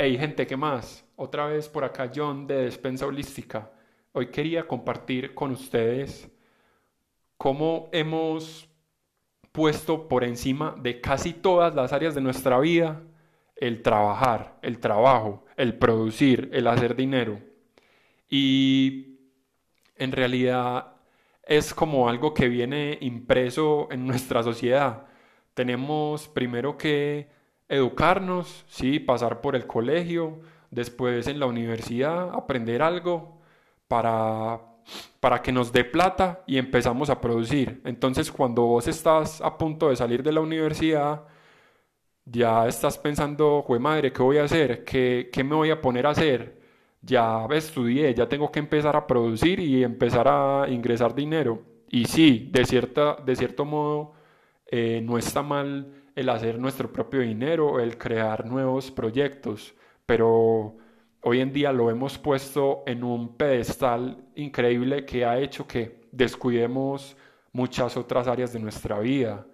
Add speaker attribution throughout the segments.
Speaker 1: Hey gente, ¿qué más? Otra vez por acá John de Despensa Holística. Hoy quería compartir con ustedes cómo hemos puesto por encima de casi todas las áreas de nuestra vida el trabajar, el trabajo, el producir, el hacer dinero. Y en realidad es como algo que viene impreso en nuestra sociedad. Tenemos primero que educarnos, ¿sí? pasar por el colegio, después en la universidad, aprender algo para, para que nos dé plata y empezamos a producir. Entonces cuando vos estás a punto de salir de la universidad, ya estás pensando, jue madre, ¿qué voy a hacer? ¿Qué, ¿Qué me voy a poner a hacer? Ya estudié, ya tengo que empezar a producir y empezar a ingresar dinero. Y sí, de, cierta, de cierto modo, eh, no está mal el hacer nuestro propio dinero, el crear nuevos proyectos, pero hoy en día lo hemos puesto en un pedestal increíble que ha hecho que descuidemos muchas otras áreas de nuestra vida,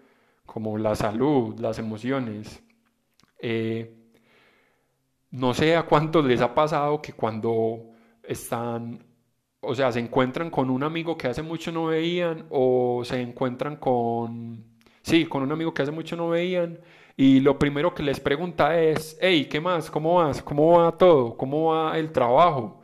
Speaker 1: como la salud, las emociones. Eh, no sé a cuántos les ha pasado que cuando están, o sea, se encuentran con un amigo que hace mucho no veían o se encuentran con, sí, con un amigo que hace mucho no veían y lo primero que les pregunta es, hey, ¿qué más? ¿Cómo vas? ¿Cómo va todo? ¿Cómo va el trabajo?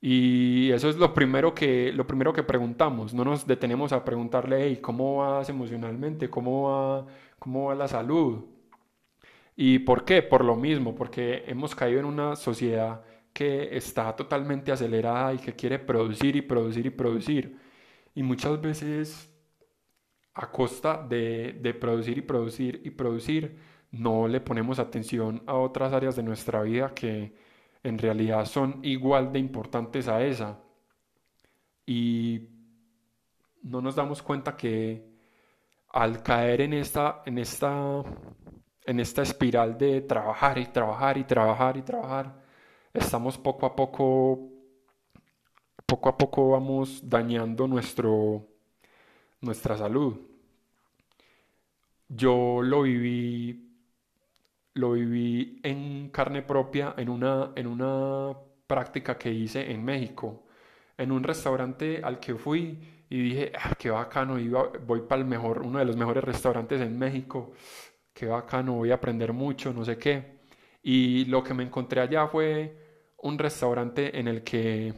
Speaker 1: Y eso es lo primero que, lo primero que preguntamos. No nos detenemos a preguntarle, hey, ¿cómo vas emocionalmente? ¿Cómo va, cómo va la salud? ¿Y por qué? Por lo mismo, porque hemos caído en una sociedad que está totalmente acelerada y que quiere producir y producir y producir. Y muchas veces a costa de, de, producir y producir y producir, no le ponemos atención a otras áreas de nuestra vida que en realidad son igual de importantes a esa. Y no nos damos cuenta que al caer en esta, en esta en esta espiral de trabajar y trabajar y trabajar y trabajar, estamos poco a poco, poco a poco vamos dañando nuestro, nuestra salud. Yo lo viví, lo viví en carne propia en una, en una práctica que hice en México, en un restaurante al que fui y dije, ah, qué bacano, iba, voy para mejor, uno de los mejores restaurantes en México qué bacano, voy a aprender mucho, no sé qué. Y lo que me encontré allá fue un restaurante en el que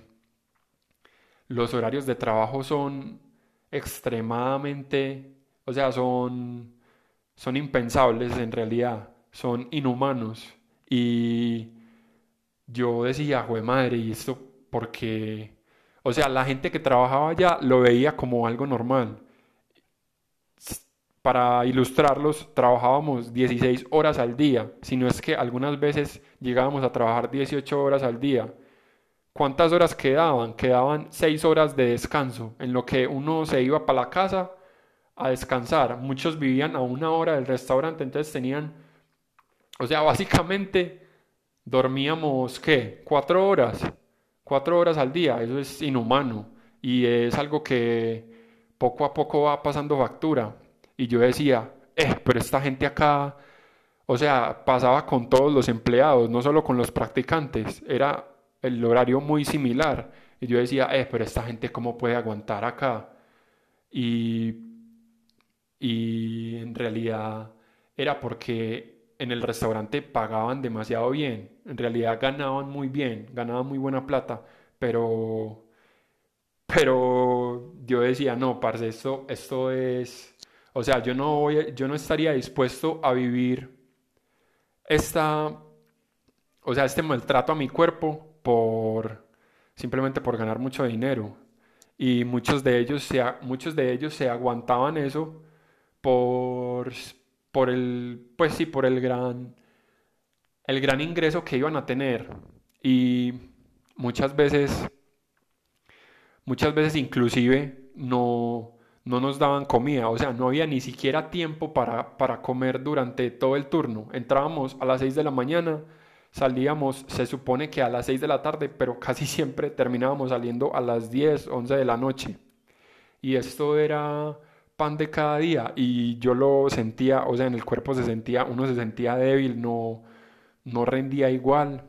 Speaker 1: los horarios de trabajo son extremadamente, o sea, son, son impensables en realidad, son inhumanos. Y yo decía, jue madre, ¿y esto porque, o sea, la gente que trabajaba allá lo veía como algo normal para ilustrarlos, trabajábamos 16 horas al día, si no es que algunas veces llegábamos a trabajar 18 horas al día. ¿Cuántas horas quedaban? Quedaban 6 horas de descanso, en lo que uno se iba para la casa a descansar. Muchos vivían a una hora del restaurante, entonces tenían, o sea, básicamente dormíamos, ¿qué? Cuatro horas, cuatro horas al día, eso es inhumano y es algo que poco a poco va pasando factura. Y yo decía, eh, pero esta gente acá, o sea, pasaba con todos los empleados, no solo con los practicantes, era el horario muy similar. Y yo decía, eh, pero esta gente cómo puede aguantar acá. Y, y en realidad era porque en el restaurante pagaban demasiado bien, en realidad ganaban muy bien, ganaban muy buena plata, pero, pero yo decía, no, parce, esto, esto es o sea, yo no, voy, yo no estaría dispuesto a vivir esta, o sea, este maltrato a mi cuerpo por simplemente por ganar mucho dinero. Y muchos de ellos se, muchos de ellos se aguantaban eso por, por el, pues sí, por el gran, el gran ingreso que iban a tener. Y muchas veces, muchas veces inclusive no, no nos daban comida, o sea, no había ni siquiera tiempo para, para comer durante todo el turno. Entrábamos a las 6 de la mañana, salíamos, se supone que a las 6 de la tarde, pero casi siempre terminábamos saliendo a las 10, 11 de la noche. Y esto era pan de cada día y yo lo sentía, o sea, en el cuerpo se sentía, uno se sentía débil, no, no rendía igual.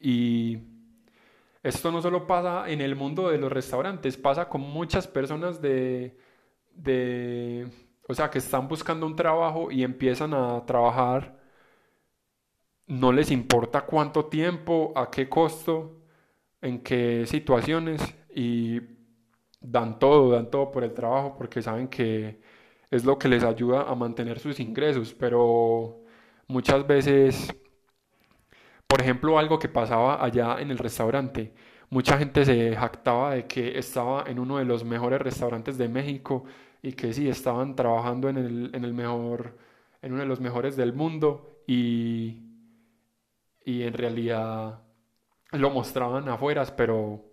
Speaker 1: Y esto no solo pasa en el mundo de los restaurantes, pasa con muchas personas de, de, o sea, que están buscando un trabajo y empiezan a trabajar, no les importa cuánto tiempo, a qué costo, en qué situaciones y dan todo, dan todo por el trabajo porque saben que es lo que les ayuda a mantener sus ingresos, pero muchas veces, por ejemplo, algo que pasaba allá en el restaurante, mucha gente se jactaba de que estaba en uno de los mejores restaurantes de México y que sí, estaban trabajando en el, en el mejor, en uno de los mejores del mundo y, y en realidad lo mostraban afuera, pero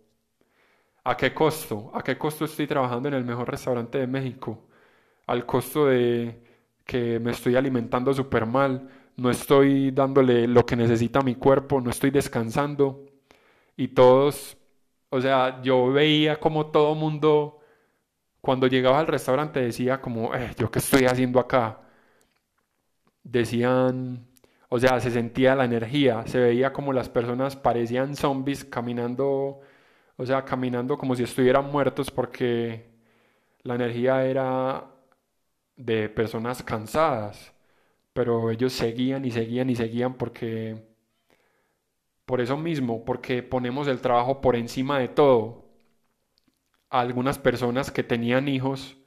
Speaker 1: ¿a qué costo? ¿A qué costo estoy trabajando en el mejor restaurante de México? Al costo de que me estoy alimentando súper mal, no estoy dándole lo que necesita mi cuerpo, no estoy descansando y todos, o sea, yo veía como todo mundo cuando llegaba al restaurante decía como, eh, ¿yo qué estoy haciendo acá? Decían, o sea, se sentía la energía, se veía como las personas parecían zombies caminando, o sea, caminando como si estuvieran muertos porque la energía era de personas cansadas, pero ellos seguían y seguían y seguían porque, por eso mismo, porque ponemos el trabajo por encima de todo. Algunas personas que tenían hijos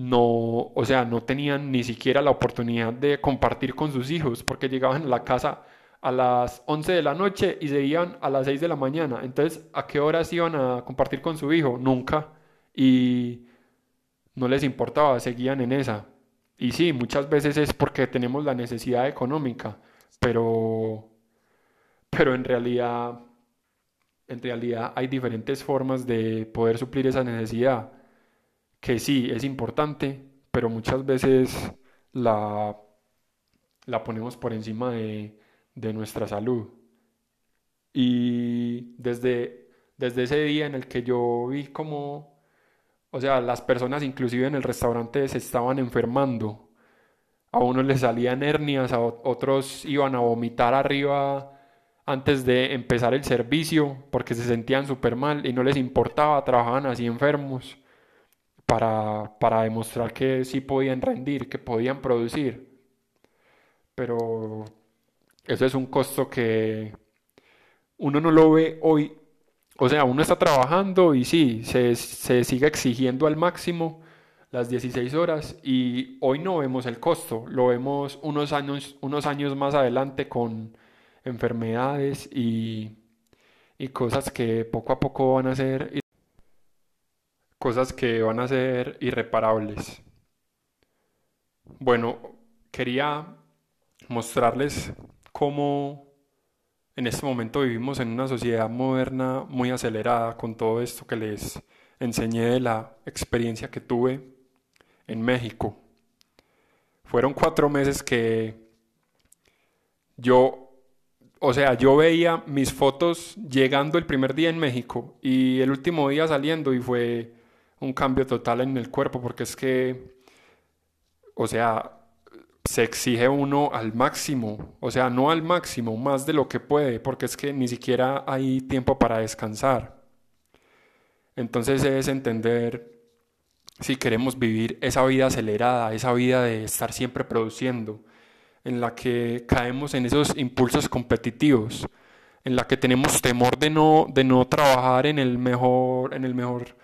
Speaker 1: no, o sea, no tenían ni siquiera la oportunidad de compartir con sus hijos porque llegaban a la casa a las 11 de la noche y se iban a las 6 de la mañana. Entonces, ¿a qué horas iban a compartir con su hijo? Nunca. Y no les importaba, seguían en esa. Y sí, muchas veces es porque tenemos la necesidad económica, pero, pero en realidad en realidad hay diferentes formas de poder suplir esa necesidad, que sí es importante, pero muchas veces la, la ponemos por encima de, de nuestra salud. Y desde, desde ese día en el que yo vi como, o sea, las personas inclusive en el restaurante se estaban enfermando, a unos les salían hernias, a otros iban a vomitar arriba antes de empezar el servicio porque se sentían súper mal y no les importaba, trabajaban así enfermos para, para demostrar que sí podían rendir, que podían producir. Pero eso es un costo que uno no lo ve hoy. O sea, uno está trabajando y sí, se, se sigue exigiendo al máximo las 16 horas y hoy no vemos el costo, lo vemos unos años, unos años más adelante con enfermedades y, cosas que poco a poco van a ser cosas que van a ser irreparables. Bueno, quería mostrarles cómo en este momento vivimos en una sociedad moderna muy acelerada con todo esto que les enseñé de la experiencia que tuve en México. Fueron cuatro meses que yo o sea, yo veía mis fotos llegando el primer día en México y el último día saliendo y fue un cambio total en el cuerpo porque es que, o sea, se exige uno al máximo, o sea, no al máximo, más de lo que puede, porque es que ni siquiera hay tiempo para descansar. Entonces es entender si queremos vivir esa vida acelerada, esa vida de estar siempre produciendo en la que caemos en esos impulsos competitivos, en la que tenemos temor de no, de no trabajar en el mejor, en el mejor,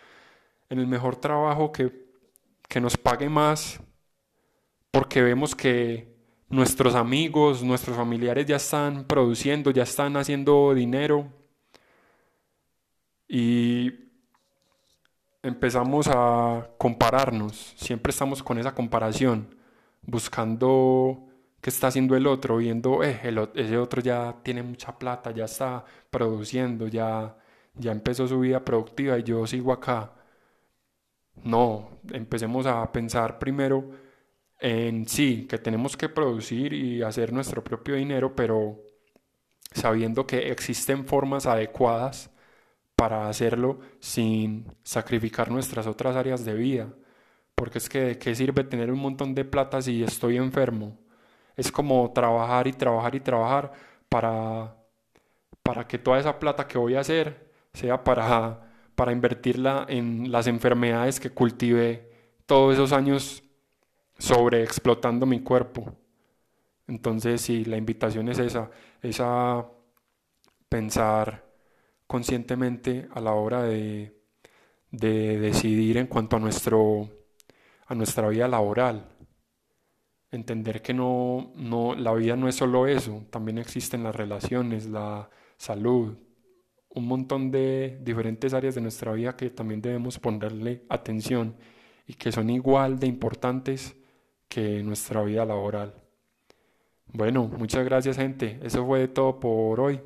Speaker 1: en el mejor trabajo que, que nos pague más, porque vemos que nuestros amigos, nuestros familiares ya están produciendo, ya están haciendo dinero y empezamos a compararnos, siempre estamos con esa comparación, buscando qué está haciendo el otro, viendo, eh, ese otro ya tiene mucha plata, ya está produciendo, ya, ya empezó su vida productiva y yo sigo acá. No, empecemos a pensar primero en sí, que tenemos que producir y hacer nuestro propio dinero, pero sabiendo que existen formas adecuadas para hacerlo sin sacrificar nuestras otras áreas de vida. Porque es que de qué sirve tener un montón de plata si estoy enfermo es como trabajar y trabajar y trabajar para, para que toda esa plata que voy a hacer sea para, para invertirla en las enfermedades que cultivé todos esos años sobre explotando mi cuerpo. Entonces, sí, la invitación es esa, es a pensar conscientemente a la hora de, de decidir en cuanto a, nuestro, a nuestra vida laboral. Entender que no, no, la vida no es solo eso, también existen las relaciones, la salud, un montón de diferentes áreas de nuestra vida que también debemos ponerle atención y que son igual de importantes que nuestra vida laboral. Bueno, muchas gracias gente. Eso fue todo por hoy.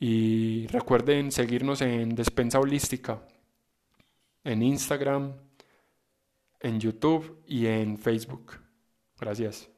Speaker 1: Y recuerden seguirnos en Despensa Holística, en Instagram, en YouTube y en Facebook. Gracias.